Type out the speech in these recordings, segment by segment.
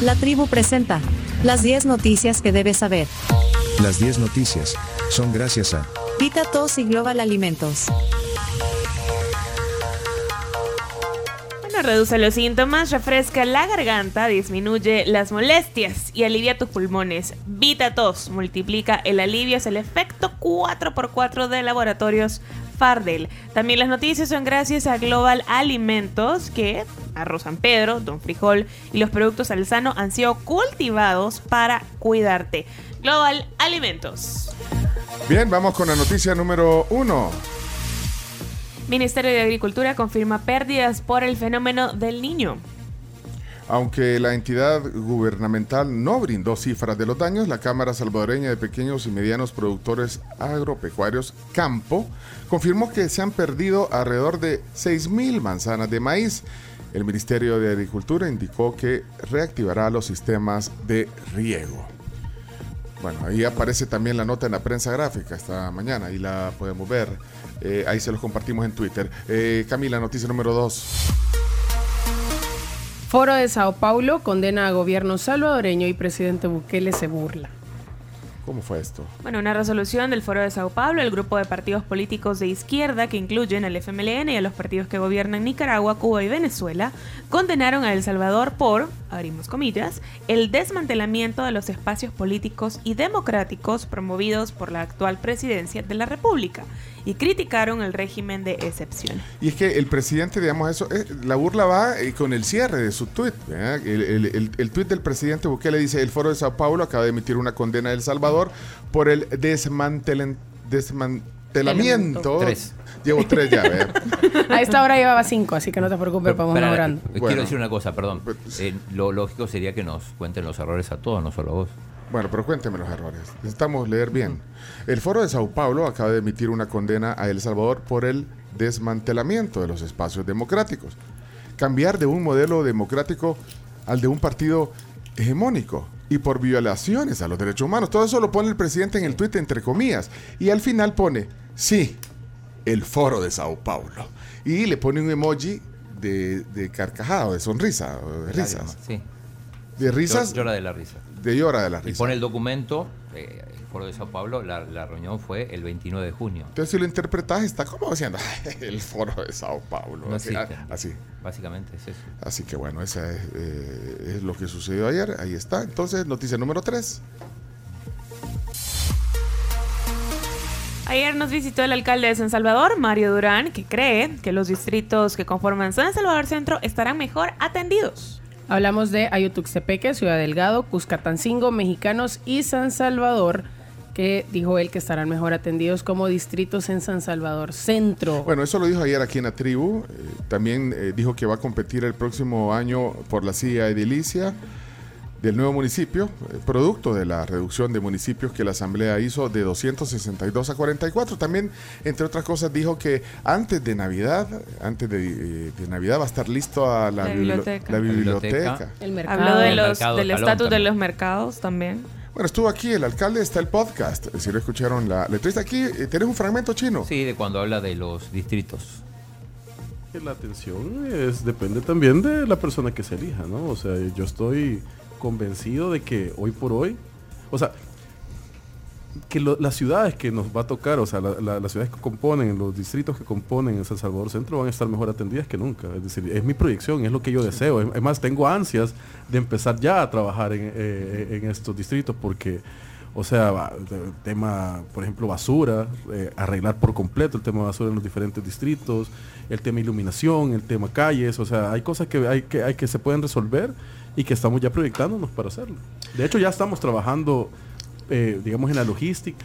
La tribu presenta las 10 noticias que debes saber. Las 10 noticias son gracias a Vita Tos y Global Alimentos. Bueno, reduce los síntomas, refresca la garganta, disminuye las molestias y alivia tus pulmones. Vita Tos multiplica el alivio, es el efecto 4x4 de laboratorios Fardel. También las noticias son gracias a Global Alimentos, que arroz San Pedro, Don Frijol y los productos Alzano han sido cultivados para cuidarte. Global Alimentos. Bien, vamos con la noticia número uno. Ministerio de Agricultura confirma pérdidas por el fenómeno del niño. Aunque la entidad gubernamental no brindó cifras de los daños, la Cámara Salvadoreña de Pequeños y Medianos Productores Agropecuarios, Campo, confirmó que se han perdido alrededor de 6.000 manzanas de maíz. El Ministerio de Agricultura indicó que reactivará los sistemas de riego. Bueno, ahí aparece también la nota en la prensa gráfica esta mañana, ahí la podemos ver. Eh, ahí se los compartimos en Twitter. Eh, Camila, noticia número 2. Foro de Sao Paulo condena a gobierno salvadoreño y presidente Bukele se burla. ¿Cómo fue esto? Bueno, una resolución del Foro de Sao Paulo, el grupo de partidos políticos de izquierda que incluyen al FMLN y a los partidos que gobiernan Nicaragua, Cuba y Venezuela, condenaron a El Salvador por, abrimos comillas, el desmantelamiento de los espacios políticos y democráticos promovidos por la actual presidencia de la República y criticaron el régimen de excepción. Y es que el presidente, digamos, eso, eh, la burla va eh, con el cierre de su tuit. El, el, el, tuit del presidente Bukele dice, el Foro de Sao Paulo acaba de emitir una condena a El Salvador por el desmantelamiento. Tres. Llevo tres ya, ¿ver? A esta hora llevaba cinco, así que no te preocupes, vamos mejorando. Quiero Bueno. decir una cosa, perdón. Pues- Eh, lo lógico sería que nos cuenten los errores a todos, no solo a vos. Bueno, pero cuénteme los errores. Necesitamos leer bien. El Foro de Sao Paulo acaba de emitir una condena a El Salvador por el desmantelamiento de los espacios democráticos. Cambiar de un modelo democrático al de un partido hegemónico y por violaciones a los derechos humanos. Todo eso lo pone el presidente en el tuit entre comillas. Y al final pone, sí, el Foro de Sao Paulo. Y le pone un emoji de, de carcajada, o de sonrisa, o de risas. Sí. De risas, Llora de la risa. de llora de la Y risa. pone el documento, eh, el Foro de Sao Paulo, la, la reunión fue el 29 de junio. Entonces, si lo interpretas, está como diciendo el foro de Sao Paulo. No así, existe. así. Básicamente es eso. Así que bueno, esa es, eh, es lo que sucedió ayer. Ahí está. Entonces, noticia número 3. Ayer nos visitó el alcalde de San Salvador, Mario Durán, que cree que los distritos que conforman San Salvador Centro estarán mejor atendidos. Hablamos de Ayutuxtepeque, Ciudad Delgado, Cuscatancingo, Mexicanos y San Salvador, que dijo él que estarán mejor atendidos como distritos en San Salvador Centro. Bueno, eso lo dijo ayer aquí en la tribu. Eh, también eh, dijo que va a competir el próximo año por la silla edilicia del nuevo municipio, eh, producto de la reducción de municipios que la Asamblea hizo de 262 a 44. También, entre otras cosas, dijo que antes de Navidad, antes de, eh, de Navidad va a estar listo a la, La bibli- biblioteca. la La biblioteca. biblioteca. el mercado. Habló de el los, mercado del estatus de los mercados también. Bueno, estuvo aquí el alcalde, está el podcast. Si no escucharon la, la entrevista aquí, eh, ¿tenés un fragmento chino? Sí, de cuando habla de los distritos. La atención es, depende también de la persona que se elija, ¿no? O sea, yo estoy convencido de que hoy por hoy, o sea, que lo- las ciudades que nos va a tocar, o sea, la- la- las ciudades que componen, los distritos que componen en San Salvador Centro van a estar mejor atendidas que nunca. Es decir, es mi proyección, es lo que yo deseo. Es, es más, tengo ansias de empezar ya a trabajar en, eh, en estos distritos porque, o sea, va- de- tema, por ejemplo, basura, eh, arreglar por completo el tema de basura en los diferentes distritos, el tema iluminación, el tema calles, o sea, hay cosas que hay que, hay que se pueden resolver y que estamos ya proyectándonos para hacerlo. De hecho, ya estamos trabajando, eh, digamos, en la logística.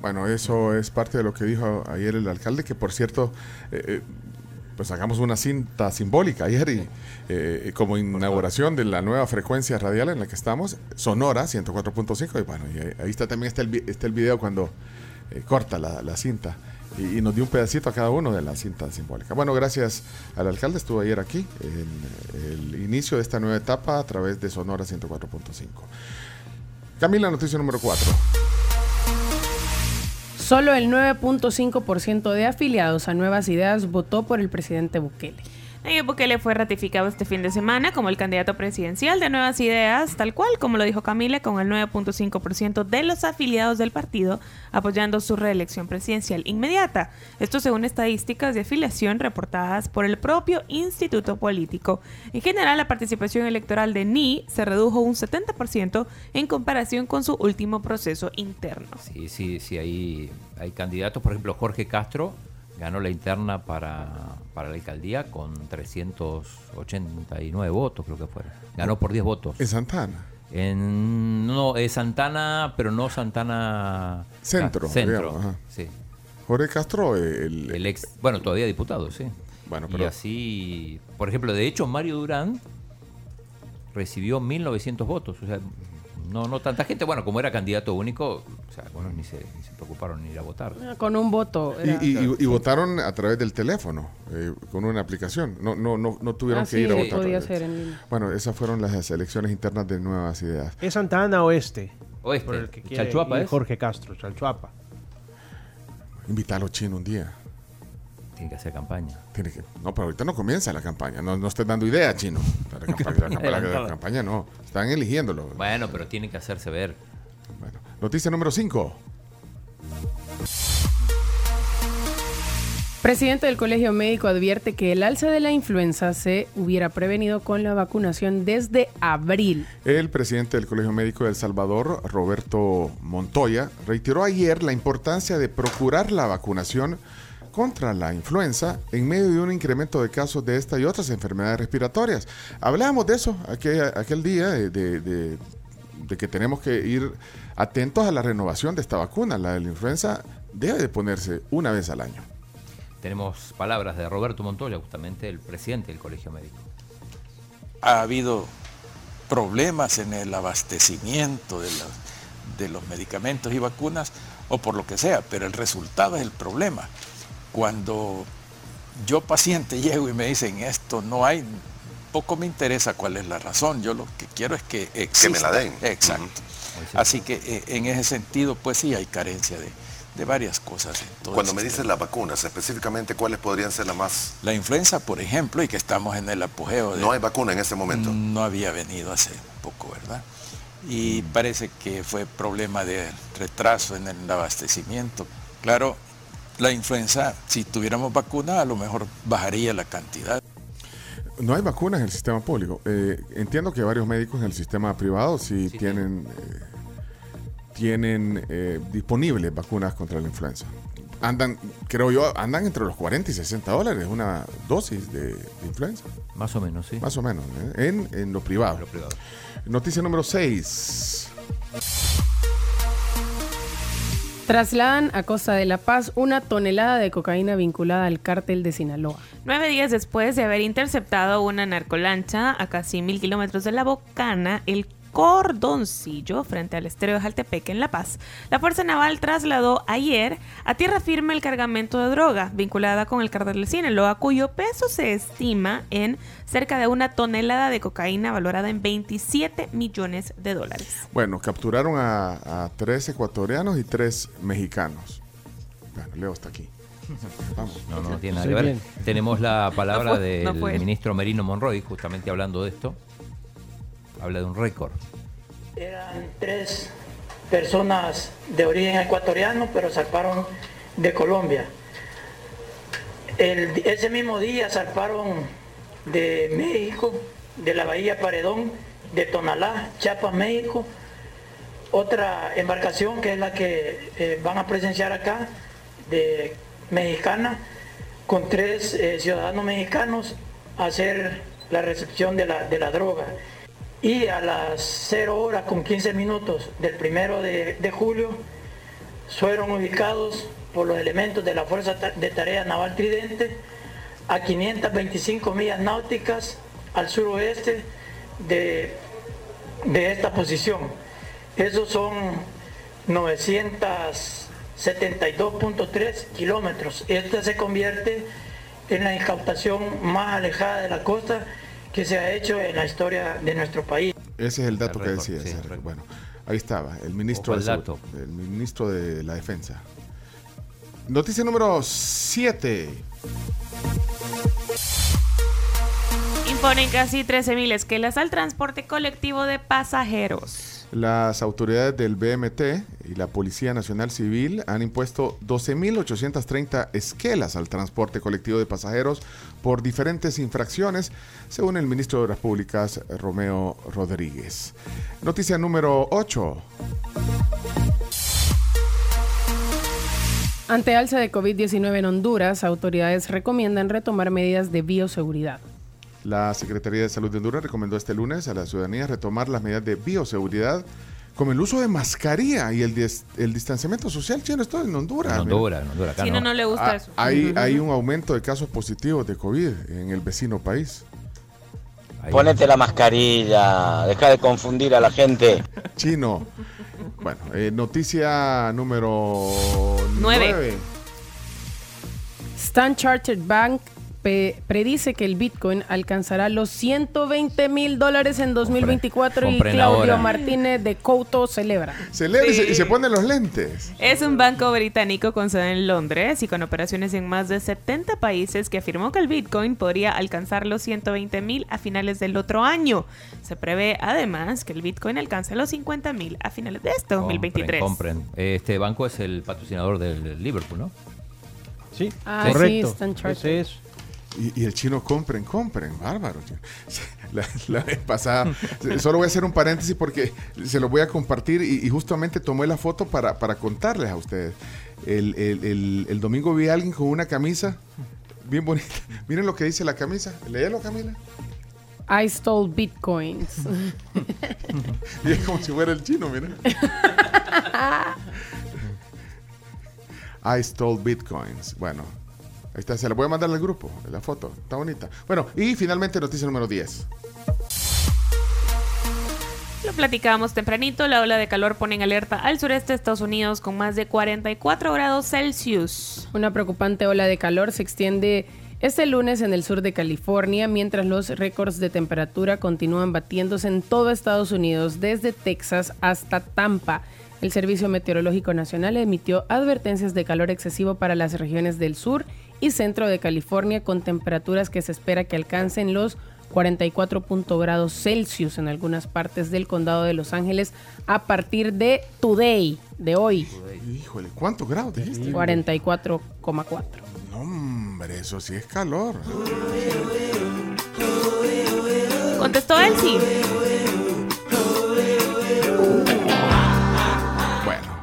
Bueno, eso es parte de lo que dijo ayer el alcalde, que por cierto, eh, eh, pues sacamos una cinta simbólica ayer y eh, como inauguración de la nueva frecuencia radial en la que estamos, Sonora 104.5, y bueno, y ahí- está también está el, está el video cuando eh, corta la, la cinta y, nos dio un pedacito a cada uno de la cinta simbólica. Bueno, gracias al alcalde, estuvo ayer aquí en el inicio de esta nueva etapa a través de Sonora 104.5. Camila, noticia número 4. Solo el 9.5% de afiliados a Nuevas Ideas votó por el presidente Bukele. Nayib Bukele fue ratificado este fin de semana como el candidato presidencial de Nuevas Ideas, tal cual como lo dijo Camila, con el 9.5% de los afiliados del partido apoyando su reelección presidencial inmediata. Esto según estadísticas de afiliación reportadas por el propio Instituto Político. En general, la participación electoral de NI se redujo un 70% en comparación con su último proceso interno. Sí, sí, sí, hay, hay candidatos, por ejemplo, Jorge Castro ganó la interna para, para la alcaldía con 389 votos, creo que fueron. Ganó por 10 votos. En Santana. En, no, es Santana, pero no Santana... Centro, Ah, centro, digamos, sí. Jorge Castro, el, El ex, bueno, todavía diputado, sí. Bueno, Y pero así, por ejemplo, de hecho, Mario Durán recibió 1.900 votos. O sea, no, no tanta gente. Bueno, como era candidato único, o sea, algunos ni se, ni se preocuparon ni ir a votar. Ah, Con un voto. y, era- y- y- y votaron a través del teléfono, eh, con una aplicación. No, no, no, no tuvieron Ah, que sí, ir a sí, votar. podía ser en. Bueno, esas fueron las elecciones internas de Nuevas Ideas. ¿Es Santana Oeste? Oeste, Por el que quiere Chalchuapa ir es. Jorge Castro, Chalchuapa. Invítalo chino un día. Tiene que hacer campaña. Tiene que, no, pero ahorita no comienza la campaña. No, no estés dando idea, chino. La campaña, la campaña- la campaña no. Están eligiéndolo. Bueno, pero tiene que hacerse ver. Bueno, noticia número 5. Presidente del Colegio Médico advierte que el alza de la influenza se hubiera prevenido con la vacunación desde abril. El presidente del Colegio Médico de El Salvador, Roberto Montoya, reiteró ayer la importancia de procurar la vacunación contra la influenza en medio de un incremento de casos de esta y otras enfermedades respiratorias. Hablábamos de eso aquel, aquel día, de, de- de- de que tenemos que ir atentos a la renovación de esta vacuna. La de la influenza debe de ponerse una vez al año. Tenemos palabras de Roberto Montoya, justamente el presidente del Colegio Médico. ha habido problemas en el abastecimiento de, la- de los medicamentos y vacunas o por lo que sea, pero el resultado es el problema. Cuando yo paciente llego y me dicen esto no hay, poco me interesa cuál es la razón, yo lo que quiero es que exista. me la den. Exacto. Así que eh, en ese sentido pues sí hay carencia de, de varias cosas. Cuando me dices las vacunas, específicamente, ¿cuáles podrían ser las más...? La influenza, por ejemplo, y que estamos en el apogeo de... No hay vacuna en este momento. No había venido hace poco, ¿verdad? Y parece que fue problema de retraso en el abastecimiento. Claro, la influenza, si tuviéramos vacuna, a lo mejor bajaría la cantidad. No hay vacunas en el sistema público. Eh, entiendo que varios médicos en el sistema privado sí, tienen, eh, tienen eh, disponibles vacunas contra la influenza. Andan, creo yo, andan entre los 40 y 60 dólares una dosis de, de influenza. Más o menos, sí. Más o menos, ¿eh? en, en lo privado. Lo privado. Noticia número 6. Trasladan a Costa de La Paz una tonelada de cocaína vinculada al cártel de Sinaloa. Nueve días después de haber interceptado una narcolancha a casi mil kilómetros de la Bocana, el Cordoncillo, frente al estero de Jaltepec en La Paz, la Fuerza Naval trasladó ayer a tierra firme el cargamento de droga vinculada con el cártel de Sinaloa, cuyo peso se estima en cerca de una tonelada de cocaína valorada en 27 millones de dólares. Bueno, capturaron a, a tres ecuatorianos y tres mexicanos. Bueno, Leo está aquí. Vamos. No, no, tiene nada que ver. Tenemos la palabra No fue- del no ministro Merino Monroy, justamente hablando de esto. Habla de un récord. Eran tres personas de origen ecuatoriano, pero zarparon de Colombia. Ese mismo día zarparon de México, de la Bahía Paredón, de Tonalá, Chiapas, México. Otra embarcación que es la que eh, van a presenciar acá, de mexicana, con tres eh, ciudadanos mexicanos a hacer la recepción de la, de la droga. Y a las 0 horas con 15 minutos del primero de, de julio fueron ubicados por los elementos de la Fuerza de Tarea Naval Tridente a 525 millas náuticas al suroeste de, de esta posición. Esos son 972.3 kilómetros. Esta se convierte en la incautación más alejada de la costa que se ha hecho en la historia de nuestro país. Ese es el dato El que decía. sí, ese. Bueno, ahí estaba, el ministro, de, dato. Segu- el ministro de la Defensa. Noticia número 7. ponen casi 13.000 esquelas al transporte colectivo de pasajeros. Las autoridades del BMT y la Policía Nacional Civil han impuesto 12.830 esquelas al transporte colectivo de pasajeros por diferentes infracciones, según el ministro de Obras Públicas, Romeo Rodríguez. Noticia número 8. Ante alza de COVID-19 en Honduras, autoridades recomiendan retomar medidas de bioseguridad. La Secretaría de Salud de Honduras recomendó este lunes a la ciudadanía retomar las medidas de bioseguridad como el uso de mascarilla y el, dis- el distanciamiento social. Chino, esto en Honduras. En. Honduras, en Honduras, acá Si no, no le gusta Ah, eso. Hay, hay un aumento de casos positivos de COVID en el vecino país. Ponete la mascarilla, deja de confundir a la gente. Chino. Bueno, eh, noticia número Nueve. 9. Stan Chartered Bank predice que el Bitcoin alcanzará los 120 mil dólares en 2024 y Claudio ahora. Martínez de Couto celebra. Lee y, se, y se Sí. ponen los lentes. Es un banco británico con sede en Londres y con operaciones en más de 70 países que afirmó que el Bitcoin podría alcanzar los 120 mil a finales del otro año. Se prevé además que el Bitcoin alcance los 50 mil a finales de este 2023. Compren, compren. Este banco es el patrocinador del Liverpool, ¿no? Sí, Ah, sí, correcto. Chartered. Ese es. Y, y el chino compren, compren, bárbaro. La, la vez pasada, solo voy a hacer un paréntesis porque se lo voy a compartir y, y justamente tomé la foto para, para contarles a ustedes. El, el- el- el domingo vi a alguien con una camisa bien bonita. Miren lo que dice la camisa. Léelo, Camila. I stole Bitcoins. Y es como si fuera el chino, miren. I stole bitcoins. Bueno, ahí está. Se la voy a mandar al grupo, la foto. Está bonita. Bueno, y finalmente noticia número 10. Lo platicábamos tempranito, la ola de calor pone en alerta al sureste de Estados Unidos con más de 44 grados Celsius. Una preocupante ola de calor se extiende este lunes en el sur de California, mientras los récords de temperatura continúan batiéndose en todo Estados Unidos, desde Texas hasta Tampa. El Servicio Meteorológico Nacional emitió advertencias de calor excesivo para las regiones del sur y centro de California, con temperaturas que se espera que alcancen los 44 punto grados Celsius en algunas partes del condado de Los Ángeles a partir de today, de hoy, Híjole, ¿cuántos grados dijiste? 44,4. No, hombre, eso sí es calor. Contestó él sí.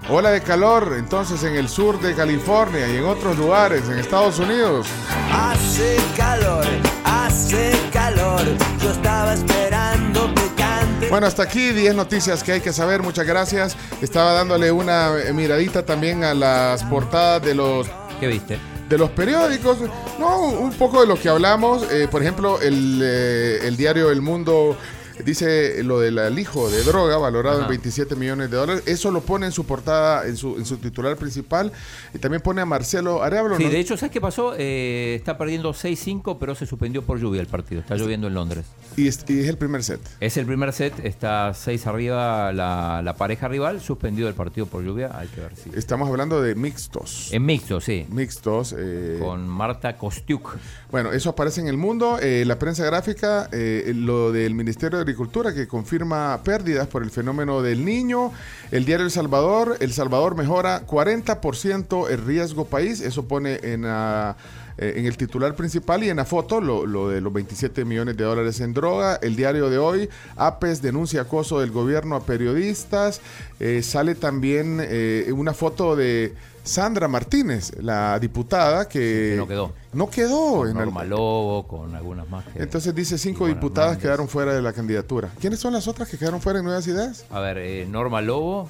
Ola de calor entonces en el sur de California y en otros lugares en Estados Unidos. Hace calor, hace calor. Yo estaba esperando que cante. Bueno, hasta aquí 10 noticias que hay que saber. Muchas gracias. Estaba dándole una eh, miradita también a las portadas de los ¿Qué viste? de los periódicos. No, un poco de lo que hablamos. Eh, por ejemplo, el, eh, el diario El Mundo dice lo del alijo de droga valorado en Ajá. 27 millones de dólares. Eso lo pone en su portada, en su, en su titular principal. Y también pone a Marcelo Arevalo. Sí, ¿no? de hecho, ¿sabes qué pasó? Eh, está perdiendo 6-5, pero se suspendió por lluvia el partido. Está lloviendo en Londres. y, es, y es el primer set. Es el primer set, está 6 arriba la, la pareja rival, suspendido el partido por lluvia. Hay que ver si. Estamos hablando de mixtos. En mixto, sí. Mixtos. eh, Con Marta Kostiuk. Bueno, eso aparece en el mundo. Eh, la prensa gráfica, eh, lo del Ministerio de Agricultura que confirma pérdidas por el fenómeno del niño. El diario El Salvador, El Salvador mejora 40% el riesgo país. Eso pone en, la- eh, en el titular principal y en la foto lo, lo de los 27 millones de dólares en droga. El diario de hoy, APES denuncia acoso del gobierno a periodistas. Eh, sale también eh, una foto de... Sandra Martínez, la diputada que, que no quedó. no quedó en el- Norma Lobo, con algunas más. que- entonces dice cinco diputadas Hernández. quedaron fuera de la candidatura. ¿Quiénes son las otras que quedaron fuera en Nuevas Ideas? A ver, Norma Lobo,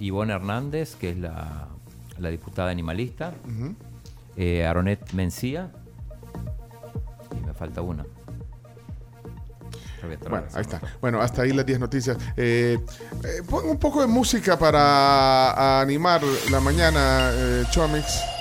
Ivonne Hernández, que es la, la diputada animalista. Eh, Aronet Mencía, y me falta una. Bueno, ahí está. Bueno, hasta ahí las 10 noticias. Eh, eh, pon un poco de música para animar la mañana, eh, Chomix.